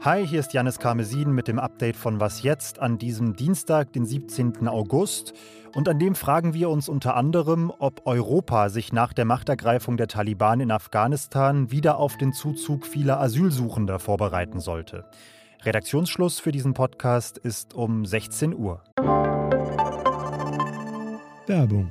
Hi, hier ist Janis Karmesin mit dem Update von Was jetzt an diesem Dienstag, den 17. August. Und an dem fragen wir uns unter anderem, ob Europa sich nach der Machtergreifung der Taliban in Afghanistan wieder auf den Zuzug vieler Asylsuchender vorbereiten sollte. Redaktionsschluss für diesen Podcast ist um 16 Uhr. Werbung.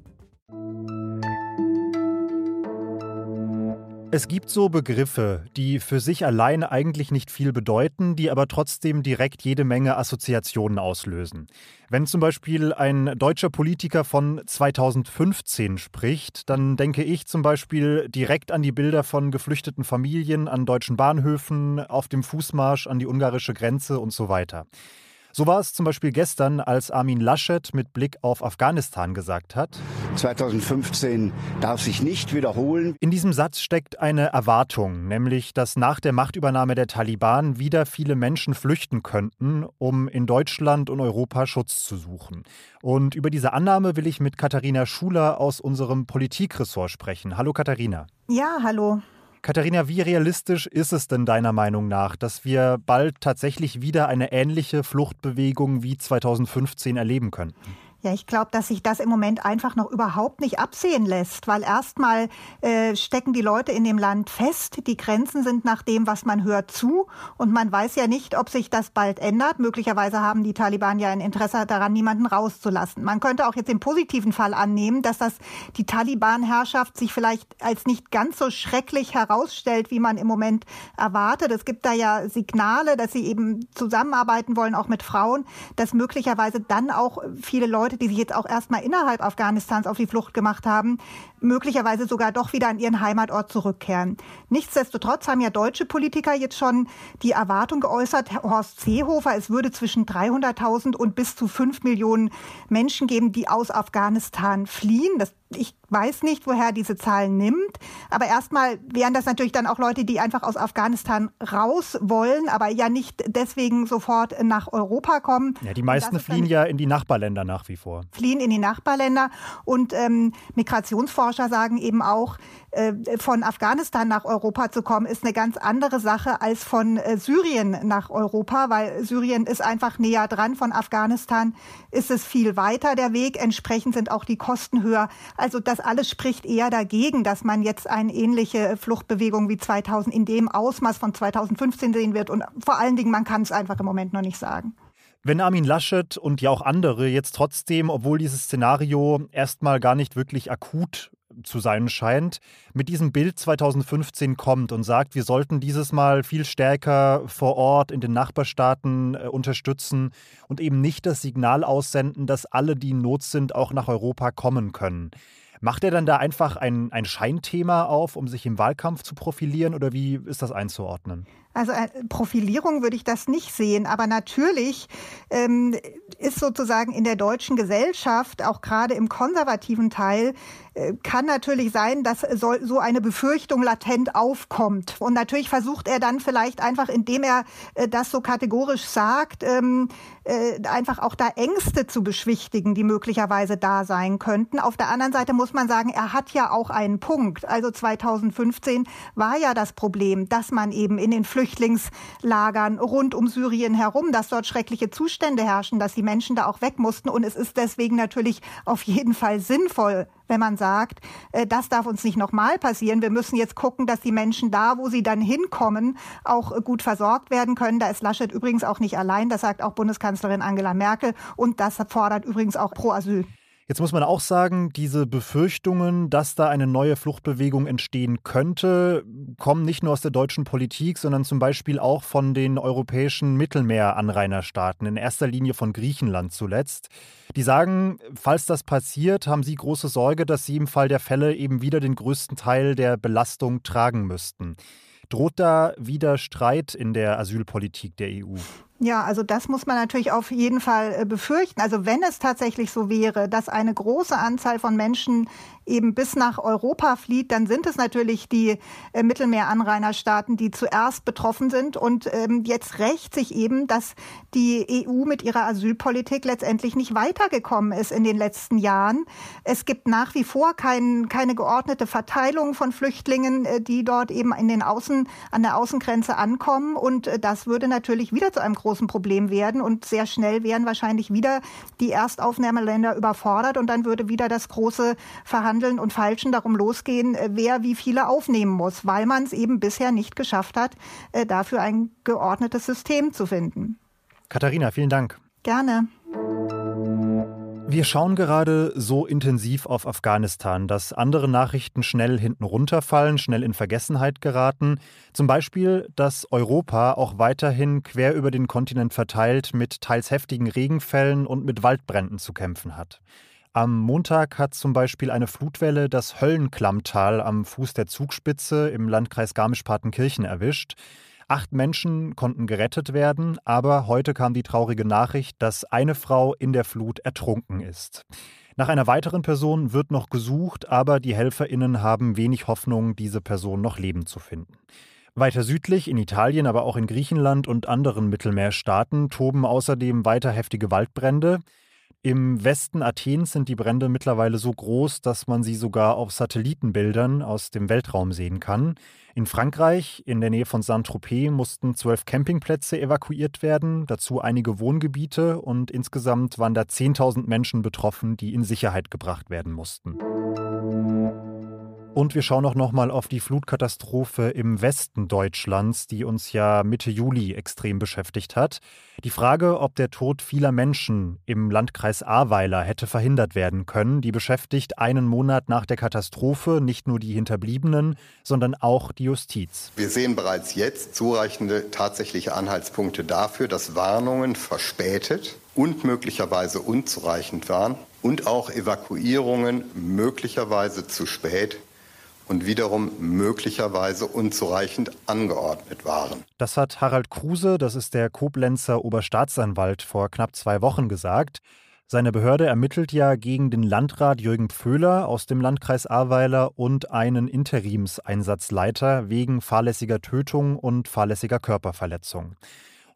Es gibt so Begriffe, die für sich allein eigentlich nicht viel bedeuten, die aber trotzdem direkt jede Menge Assoziationen auslösen. Wenn zum Beispiel ein deutscher Politiker von 2015 spricht, dann denke ich zum Beispiel direkt an die Bilder von geflüchteten Familien an deutschen Bahnhöfen, auf dem Fußmarsch an die ungarische Grenze und so weiter. So war es zum Beispiel gestern, als Armin Laschet mit Blick auf Afghanistan gesagt hat, 2015 darf sich nicht wiederholen. In diesem Satz steckt eine Erwartung, nämlich dass nach der Machtübernahme der Taliban wieder viele Menschen flüchten könnten, um in Deutschland und Europa Schutz zu suchen. Und über diese Annahme will ich mit Katharina Schuler aus unserem Politikressort sprechen. Hallo Katharina. Ja, hallo. Katharina, wie realistisch ist es denn deiner Meinung nach, dass wir bald tatsächlich wieder eine ähnliche Fluchtbewegung wie 2015 erleben könnten? Ja, ich glaube, dass sich das im Moment einfach noch überhaupt nicht absehen lässt, weil erstmal äh, stecken die Leute in dem Land fest. Die Grenzen sind nach dem, was man hört, zu. Und man weiß ja nicht, ob sich das bald ändert. Möglicherweise haben die Taliban ja ein Interesse daran, niemanden rauszulassen. Man könnte auch jetzt im positiven Fall annehmen, dass das die Taliban-Herrschaft sich vielleicht als nicht ganz so schrecklich herausstellt, wie man im Moment erwartet. Es gibt da ja Signale, dass sie eben zusammenarbeiten wollen, auch mit Frauen, dass möglicherweise dann auch viele Leute Leute, die sich jetzt auch erstmal innerhalb Afghanistans auf die Flucht gemacht haben, möglicherweise sogar doch wieder an ihren Heimatort zurückkehren. Nichtsdestotrotz haben ja deutsche Politiker jetzt schon die Erwartung geäußert, Horst Seehofer, es würde zwischen 300.000 und bis zu 5 Millionen Menschen geben, die aus Afghanistan fliehen. Das ich weiß nicht, woher diese Zahlen nimmt. Aber erstmal wären das natürlich dann auch Leute, die einfach aus Afghanistan raus wollen, aber ja nicht deswegen sofort nach Europa kommen. Ja, die meisten fliehen ja in die Nachbarländer nach wie vor. Fliehen in die Nachbarländer. Und ähm, Migrationsforscher sagen eben auch, äh, von Afghanistan nach Europa zu kommen, ist eine ganz andere Sache als von äh, Syrien nach Europa, weil Syrien ist einfach näher dran. Von Afghanistan ist es viel weiter der Weg. Entsprechend sind auch die Kosten höher. Also das alles spricht eher dagegen, dass man jetzt eine ähnliche Fluchtbewegung wie 2000 in dem Ausmaß von 2015 sehen wird. Und vor allen Dingen, man kann es einfach im Moment noch nicht sagen. Wenn Armin Laschet und ja auch andere jetzt trotzdem, obwohl dieses Szenario erstmal gar nicht wirklich akut zu sein scheint, mit diesem Bild 2015 kommt und sagt, wir sollten dieses Mal viel stärker vor Ort in den Nachbarstaaten äh, unterstützen und eben nicht das Signal aussenden, dass alle, die in Not sind, auch nach Europa kommen können. Macht er dann da einfach ein, ein Scheinthema auf, um sich im Wahlkampf zu profilieren oder wie ist das einzuordnen? Also äh, Profilierung würde ich das nicht sehen, aber natürlich ähm, ist sozusagen in der deutschen Gesellschaft, auch gerade im konservativen Teil, äh, kann natürlich sein, dass so, so eine Befürchtung latent aufkommt. Und natürlich versucht er dann vielleicht einfach, indem er äh, das so kategorisch sagt, ähm, äh, einfach auch da Ängste zu beschwichtigen, die möglicherweise da sein könnten. Auf der anderen Seite muss man sagen, er hat ja auch einen Punkt. Also 2015 war ja das Problem, dass man eben in den Flüchtlingen Flüchtlingslagern rund um Syrien herum, dass dort schreckliche Zustände herrschen, dass die Menschen da auch weg mussten. Und es ist deswegen natürlich auf jeden Fall sinnvoll, wenn man sagt, äh, das darf uns nicht nochmal passieren. Wir müssen jetzt gucken, dass die Menschen da, wo sie dann hinkommen, auch äh, gut versorgt werden können. Da ist Laschet übrigens auch nicht allein. Das sagt auch Bundeskanzlerin Angela Merkel. Und das fordert übrigens auch Pro Asyl. Jetzt muss man auch sagen, diese Befürchtungen, dass da eine neue Fluchtbewegung entstehen könnte, kommen nicht nur aus der deutschen Politik, sondern zum Beispiel auch von den europäischen Mittelmeeranrainerstaaten, in erster Linie von Griechenland zuletzt. Die sagen, falls das passiert, haben sie große Sorge, dass sie im Fall der Fälle eben wieder den größten Teil der Belastung tragen müssten. Droht da wieder Streit in der Asylpolitik der EU? Ja, also das muss man natürlich auf jeden Fall äh, befürchten. Also wenn es tatsächlich so wäre, dass eine große Anzahl von Menschen eben bis nach Europa flieht, dann sind es natürlich die äh, Mittelmeeranrainerstaaten, die zuerst betroffen sind. Und ähm, jetzt rächt sich eben, dass die EU mit ihrer Asylpolitik letztendlich nicht weitergekommen ist in den letzten Jahren. Es gibt nach wie vor kein, keine geordnete Verteilung von Flüchtlingen, äh, die dort eben in den Außen, an der Außengrenze ankommen. Und äh, das würde natürlich wieder zu einem großen großen Problem werden und sehr schnell wären wahrscheinlich wieder die Erstaufnahmeländer überfordert und dann würde wieder das große Verhandeln und Falschen darum losgehen, äh, wer wie viele aufnehmen muss, weil man es eben bisher nicht geschafft hat, äh, dafür ein geordnetes System zu finden. Katharina, vielen Dank. Gerne. Wir schauen gerade so intensiv auf Afghanistan, dass andere Nachrichten schnell hinten runterfallen, schnell in Vergessenheit geraten. Zum Beispiel, dass Europa auch weiterhin quer über den Kontinent verteilt mit teils heftigen Regenfällen und mit Waldbränden zu kämpfen hat. Am Montag hat zum Beispiel eine Flutwelle das Höllenklammtal am Fuß der Zugspitze im Landkreis Garmisch-Partenkirchen erwischt. Acht Menschen konnten gerettet werden, aber heute kam die traurige Nachricht, dass eine Frau in der Flut ertrunken ist. Nach einer weiteren Person wird noch gesucht, aber die Helferinnen haben wenig Hoffnung, diese Person noch lebend zu finden. Weiter südlich, in Italien, aber auch in Griechenland und anderen Mittelmeerstaaten, toben außerdem weiter heftige Waldbrände. Im Westen Athens sind die Brände mittlerweile so groß, dass man sie sogar auf Satellitenbildern aus dem Weltraum sehen kann. In Frankreich, in der Nähe von Saint-Tropez, mussten zwölf Campingplätze evakuiert werden, dazu einige Wohngebiete und insgesamt waren da 10.000 Menschen betroffen, die in Sicherheit gebracht werden mussten. Und wir schauen auch nochmal auf die Flutkatastrophe im Westen Deutschlands, die uns ja Mitte Juli extrem beschäftigt hat. Die Frage, ob der Tod vieler Menschen im Landkreis Ahrweiler hätte verhindert werden können, die beschäftigt einen Monat nach der Katastrophe nicht nur die Hinterbliebenen, sondern auch die Justiz. Wir sehen bereits jetzt zureichende tatsächliche Anhaltspunkte dafür, dass Warnungen verspätet und möglicherweise unzureichend waren und auch Evakuierungen möglicherweise zu spät und wiederum möglicherweise unzureichend angeordnet waren. Das hat Harald Kruse, das ist der Koblenzer Oberstaatsanwalt, vor knapp zwei Wochen gesagt. Seine Behörde ermittelt ja gegen den Landrat Jürgen Pföhler aus dem Landkreis Ahrweiler und einen Interimseinsatzleiter wegen fahrlässiger Tötung und fahrlässiger Körperverletzung.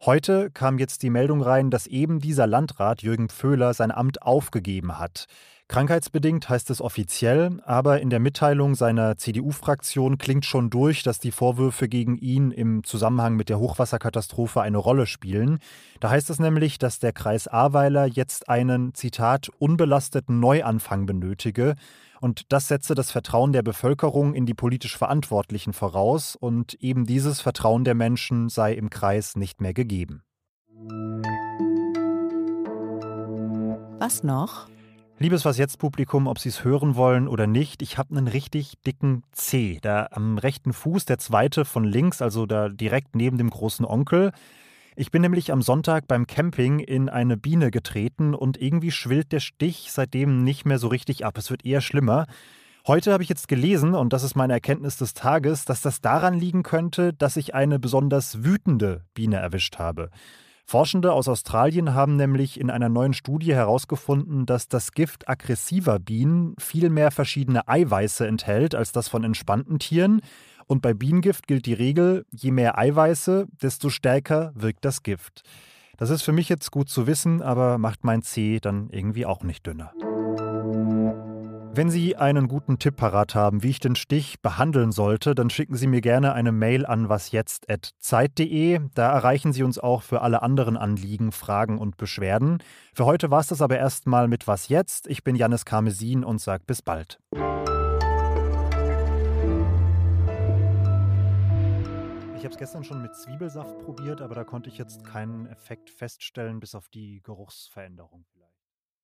Heute kam jetzt die Meldung rein, dass eben dieser Landrat Jürgen Pföhler sein Amt aufgegeben hat. Krankheitsbedingt heißt es offiziell, aber in der Mitteilung seiner CDU-Fraktion klingt schon durch, dass die Vorwürfe gegen ihn im Zusammenhang mit der Hochwasserkatastrophe eine Rolle spielen. Da heißt es nämlich, dass der Kreis Ahrweiler jetzt einen, Zitat, unbelasteten Neuanfang benötige. Und das setze das Vertrauen der Bevölkerung in die politisch Verantwortlichen voraus. Und eben dieses Vertrauen der Menschen sei im Kreis nicht mehr gegeben. Was noch? Liebes Was jetzt Publikum, ob Sie es hören wollen oder nicht, ich habe einen richtig dicken C. Da am rechten Fuß, der zweite von links, also da direkt neben dem großen Onkel. Ich bin nämlich am Sonntag beim Camping in eine Biene getreten und irgendwie schwillt der Stich seitdem nicht mehr so richtig ab. Es wird eher schlimmer. Heute habe ich jetzt gelesen, und das ist meine Erkenntnis des Tages, dass das daran liegen könnte, dass ich eine besonders wütende Biene erwischt habe. Forschende aus Australien haben nämlich in einer neuen Studie herausgefunden, dass das Gift aggressiver Bienen viel mehr verschiedene Eiweiße enthält als das von entspannten Tieren. Und bei Bienengift gilt die Regel, je mehr Eiweiße, desto stärker wirkt das Gift. Das ist für mich jetzt gut zu wissen, aber macht mein C dann irgendwie auch nicht dünner. Wenn Sie einen guten Tipp parat haben, wie ich den Stich behandeln sollte, dann schicken Sie mir gerne eine Mail an wasjetzt.zeit.de. Da erreichen Sie uns auch für alle anderen Anliegen, Fragen und Beschwerden. Für heute war es das aber erstmal mit Was jetzt. Ich bin Janis Karmesin und sage bis bald. Ich habe es gestern schon mit Zwiebelsaft probiert, aber da konnte ich jetzt keinen Effekt feststellen, bis auf die Geruchsveränderung.